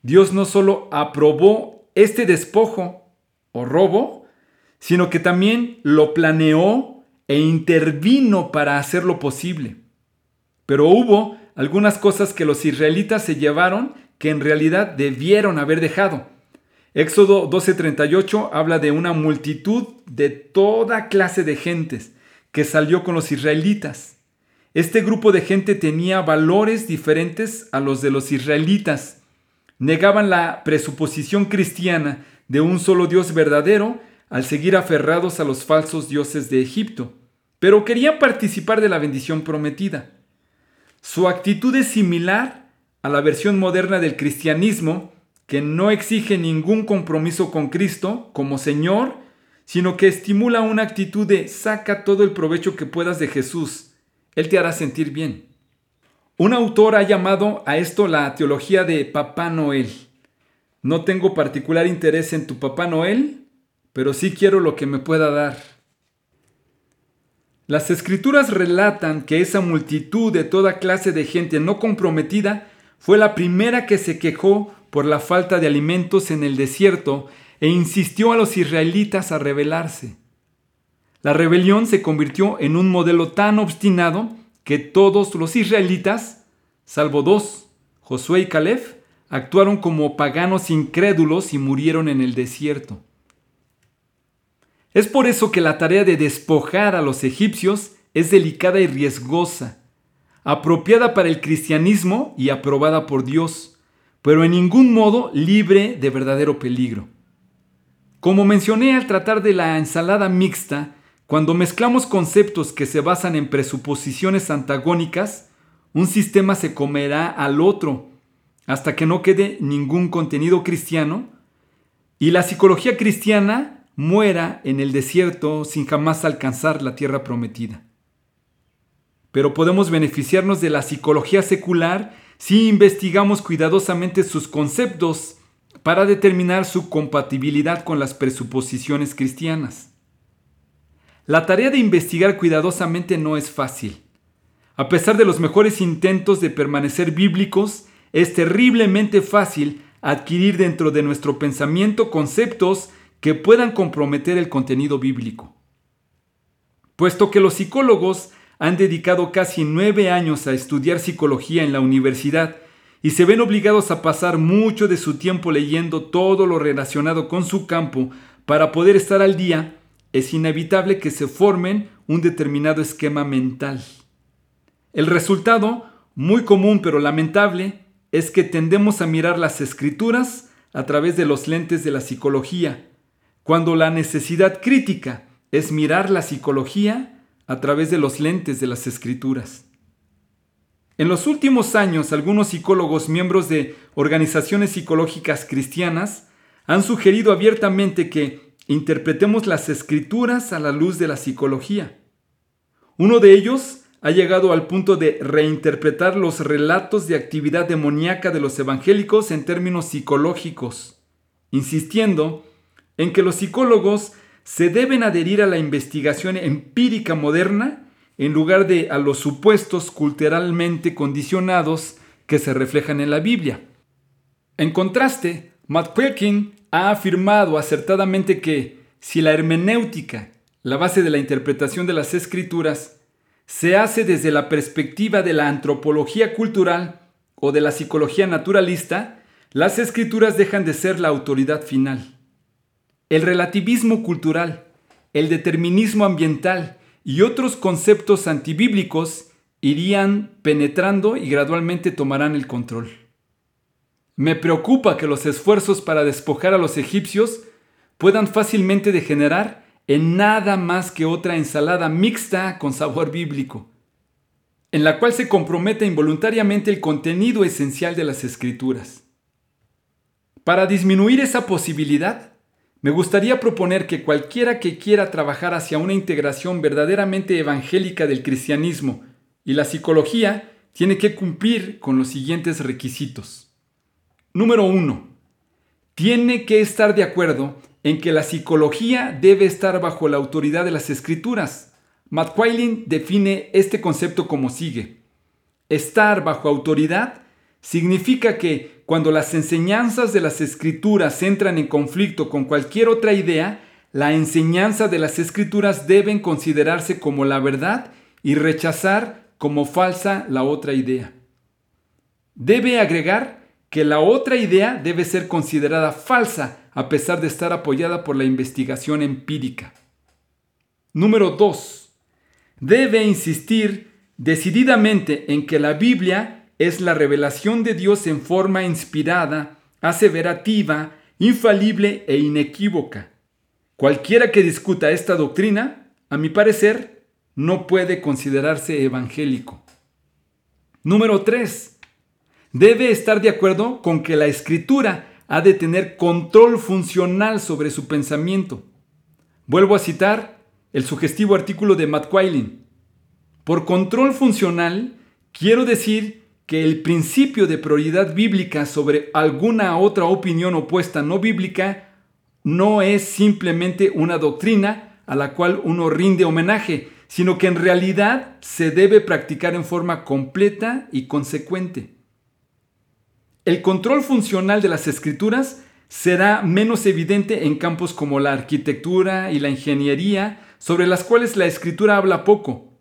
A: Dios no solo aprobó este despojo o robo, sino que también lo planeó e intervino para hacerlo posible. Pero hubo algunas cosas que los israelitas se llevaron que en realidad debieron haber dejado. Éxodo 12:38 habla de una multitud de toda clase de gentes que salió con los israelitas. Este grupo de gente tenía valores diferentes a los de los israelitas. Negaban la presuposición cristiana de un solo Dios verdadero al seguir aferrados a los falsos dioses de Egipto, pero querían participar de la bendición prometida. Su actitud es similar a la versión moderna del cristianismo, que no exige ningún compromiso con Cristo como Señor, sino que estimula una actitud de saca todo el provecho que puedas de Jesús. Él te hará sentir bien. Un autor ha llamado a esto la teología de Papá Noel. No tengo particular interés en tu Papá Noel, pero sí quiero lo que me pueda dar. Las escrituras relatan que esa multitud de toda clase de gente no comprometida fue la primera que se quejó por la falta de alimentos en el desierto e insistió a los israelitas a rebelarse. La rebelión se convirtió en un modelo tan obstinado que todos los israelitas, salvo dos, Josué y Caleb, actuaron como paganos incrédulos y murieron en el desierto. Es por eso que la tarea de despojar a los egipcios es delicada y riesgosa, apropiada para el cristianismo y aprobada por Dios, pero en ningún modo libre de verdadero peligro. Como mencioné al tratar de la ensalada mixta, cuando mezclamos conceptos que se basan en presuposiciones antagónicas, un sistema se comerá al otro hasta que no quede ningún contenido cristiano y la psicología cristiana muera en el desierto sin jamás alcanzar la tierra prometida. Pero podemos beneficiarnos de la psicología secular si investigamos cuidadosamente sus conceptos para determinar su compatibilidad con las presuposiciones cristianas. La tarea de investigar cuidadosamente no es fácil. A pesar de los mejores intentos de permanecer bíblicos, es terriblemente fácil adquirir dentro de nuestro pensamiento conceptos que puedan comprometer el contenido bíblico. Puesto que los psicólogos han dedicado casi nueve años a estudiar psicología en la universidad y se ven obligados a pasar mucho de su tiempo leyendo todo lo relacionado con su campo para poder estar al día, es inevitable que se formen un determinado esquema mental. El resultado, muy común pero lamentable, es que tendemos a mirar las escrituras a través de los lentes de la psicología, cuando la necesidad crítica es mirar la psicología a través de los lentes de las escrituras. En los últimos años, algunos psicólogos miembros de organizaciones psicológicas cristianas han sugerido abiertamente que interpretemos las escrituras a la luz de la psicología. Uno de ellos ha llegado al punto de reinterpretar los relatos de actividad demoníaca de los evangélicos en términos psicológicos, insistiendo en que los psicólogos se deben adherir a la investigación empírica moderna en lugar de a los supuestos culturalmente condicionados que se reflejan en la Biblia. En contraste, McQuilkin ha afirmado acertadamente que si la hermenéutica, la base de la interpretación de las escrituras, se hace desde la perspectiva de la antropología cultural o de la psicología naturalista, las escrituras dejan de ser la autoridad final. El relativismo cultural, el determinismo ambiental y otros conceptos antibíblicos irían penetrando y gradualmente tomarán el control. Me preocupa que los esfuerzos para despojar a los egipcios puedan fácilmente degenerar en nada más que otra ensalada mixta con sabor bíblico, en la cual se compromete involuntariamente el contenido esencial de las escrituras. Para disminuir esa posibilidad, me gustaría proponer que cualquiera que quiera trabajar hacia una integración verdaderamente evangélica del cristianismo y la psicología tiene que cumplir con los siguientes requisitos. Número uno, tiene que estar de acuerdo en que la psicología debe estar bajo la autoridad de las escrituras. Matt Quayling define este concepto como sigue. Estar bajo autoridad significa que cuando las enseñanzas de las escrituras entran en conflicto con cualquier otra idea, la enseñanza de las escrituras deben considerarse como la verdad y rechazar como falsa la otra idea. Debe agregar que la otra idea debe ser considerada falsa a pesar de estar apoyada por la investigación empírica. Número 2. Debe insistir decididamente en que la Biblia es la revelación de Dios en forma inspirada, aseverativa, infalible e inequívoca. Cualquiera que discuta esta doctrina, a mi parecer, no puede considerarse evangélico. Número 3 debe estar de acuerdo con que la escritura ha de tener control funcional sobre su pensamiento. Vuelvo a citar el sugestivo artículo de Matt Quayling. Por control funcional, quiero decir que el principio de prioridad bíblica sobre alguna otra opinión opuesta no bíblica no es simplemente una doctrina a la cual uno rinde homenaje, sino que en realidad se debe practicar en forma completa y consecuente. El control funcional de las escrituras será menos evidente en campos como la arquitectura y la ingeniería, sobre las cuales la escritura habla poco,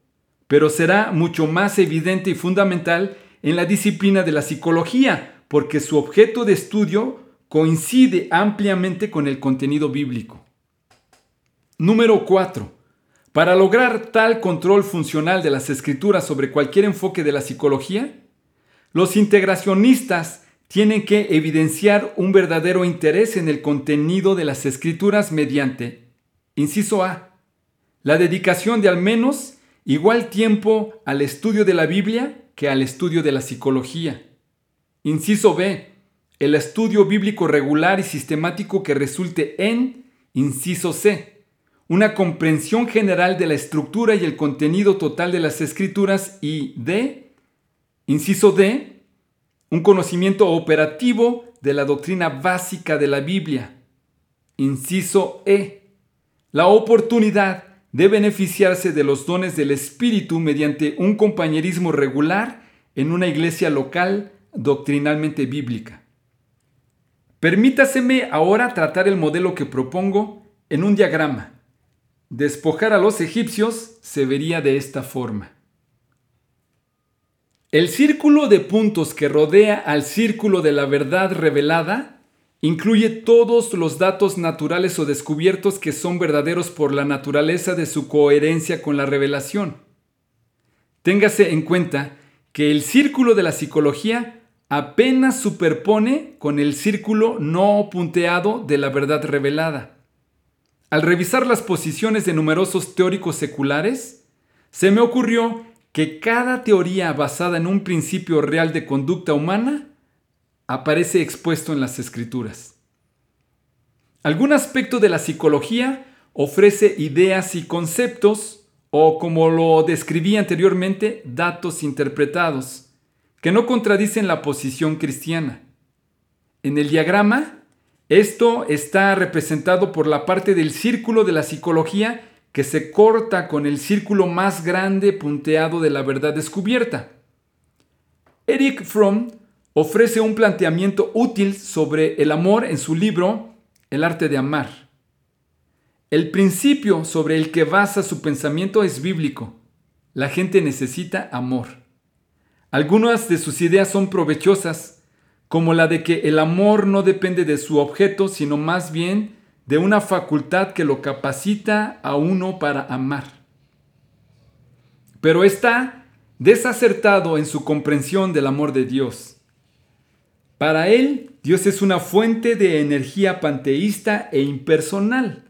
A: pero será mucho más evidente y fundamental en la disciplina de la psicología, porque su objeto de estudio coincide ampliamente con el contenido bíblico. Número 4. Para lograr tal control funcional de las escrituras sobre cualquier enfoque de la psicología, los integracionistas tienen que evidenciar un verdadero interés en el contenido de las escrituras mediante, inciso A, la dedicación de al menos igual tiempo al estudio de la Biblia que al estudio de la psicología. Inciso B, el estudio bíblico regular y sistemático que resulte en, inciso C, una comprensión general de la estructura y el contenido total de las escrituras y D, inciso D, un conocimiento operativo de la doctrina básica de la Biblia. Inciso E. La oportunidad de beneficiarse de los dones del Espíritu mediante un compañerismo regular en una iglesia local doctrinalmente bíblica. Permítaseme ahora tratar el modelo que propongo en un diagrama. Despojar a los egipcios se vería de esta forma. El círculo de puntos que rodea al círculo de la verdad revelada incluye todos los datos naturales o descubiertos que son verdaderos por la naturaleza de su coherencia con la revelación. Téngase en cuenta que el círculo de la psicología apenas superpone con el círculo no punteado de la verdad revelada. Al revisar las posiciones de numerosos teóricos seculares, se me ocurrió que cada teoría basada en un principio real de conducta humana aparece expuesto en las escrituras. Algún aspecto de la psicología ofrece ideas y conceptos o, como lo describí anteriormente, datos interpretados, que no contradicen la posición cristiana. En el diagrama, esto está representado por la parte del círculo de la psicología que se corta con el círculo más grande punteado de la verdad descubierta. Eric Fromm ofrece un planteamiento útil sobre el amor en su libro El arte de amar. El principio sobre el que basa su pensamiento es bíblico. La gente necesita amor. Algunas de sus ideas son provechosas, como la de que el amor no depende de su objeto, sino más bien de una facultad que lo capacita a uno para amar. Pero está desacertado en su comprensión del amor de Dios. Para él, Dios es una fuente de energía panteísta e impersonal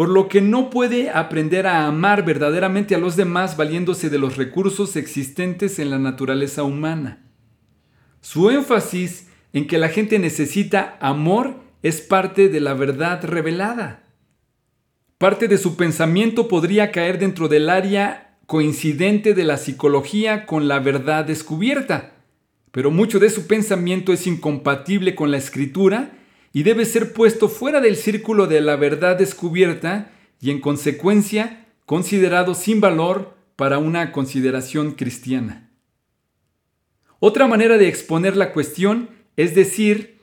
A: por lo que no puede aprender a amar verdaderamente a los demás valiéndose de los recursos existentes en la naturaleza humana. Su énfasis en que la gente necesita amor es parte de la verdad revelada. Parte de su pensamiento podría caer dentro del área coincidente de la psicología con la verdad descubierta, pero mucho de su pensamiento es incompatible con la escritura y debe ser puesto fuera del círculo de la verdad descubierta y en consecuencia considerado sin valor para una consideración cristiana. Otra manera de exponer la cuestión es decir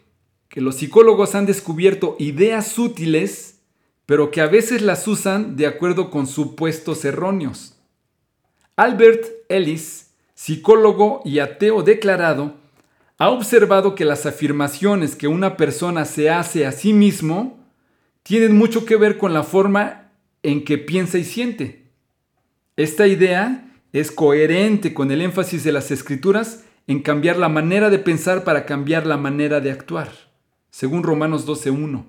A: que los psicólogos han descubierto ideas útiles, pero que a veces las usan de acuerdo con supuestos erróneos. Albert Ellis, psicólogo y ateo declarado, ha observado que las afirmaciones que una persona se hace a sí mismo tienen mucho que ver con la forma en que piensa y siente. Esta idea es coherente con el énfasis de las escrituras en cambiar la manera de pensar para cambiar la manera de actuar, según Romanos 12.1.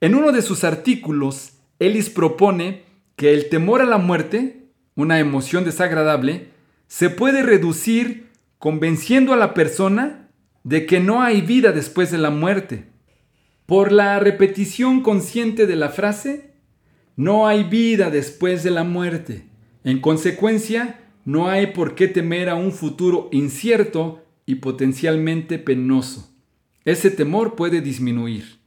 A: En uno de sus artículos, Ellis propone que el temor a la muerte, una emoción desagradable, se puede reducir convenciendo a la persona de que no hay vida después de la muerte. Por la repetición consciente de la frase, no hay vida después de la muerte. En consecuencia, no hay por qué temer a un futuro incierto y potencialmente penoso. Ese temor puede disminuir.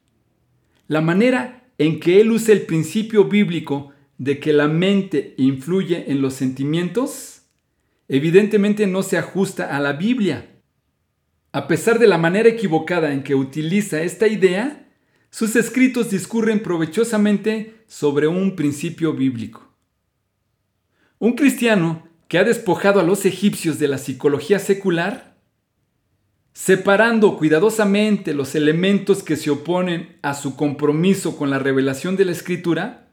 A: La manera en que él usa el principio bíblico de que la mente influye en los sentimientos evidentemente no se ajusta a la Biblia. A pesar de la manera equivocada en que utiliza esta idea, sus escritos discurren provechosamente sobre un principio bíblico. Un cristiano que ha despojado a los egipcios de la psicología secular, separando cuidadosamente los elementos que se oponen a su compromiso con la revelación de la escritura,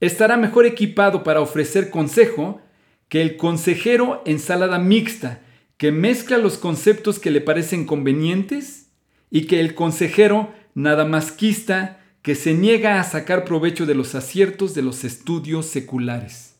A: estará mejor equipado para ofrecer consejo que el consejero ensalada mixta, que mezcla los conceptos que le parecen convenientes, y que el consejero nada masquista, que se niega a sacar provecho de los aciertos de los estudios seculares.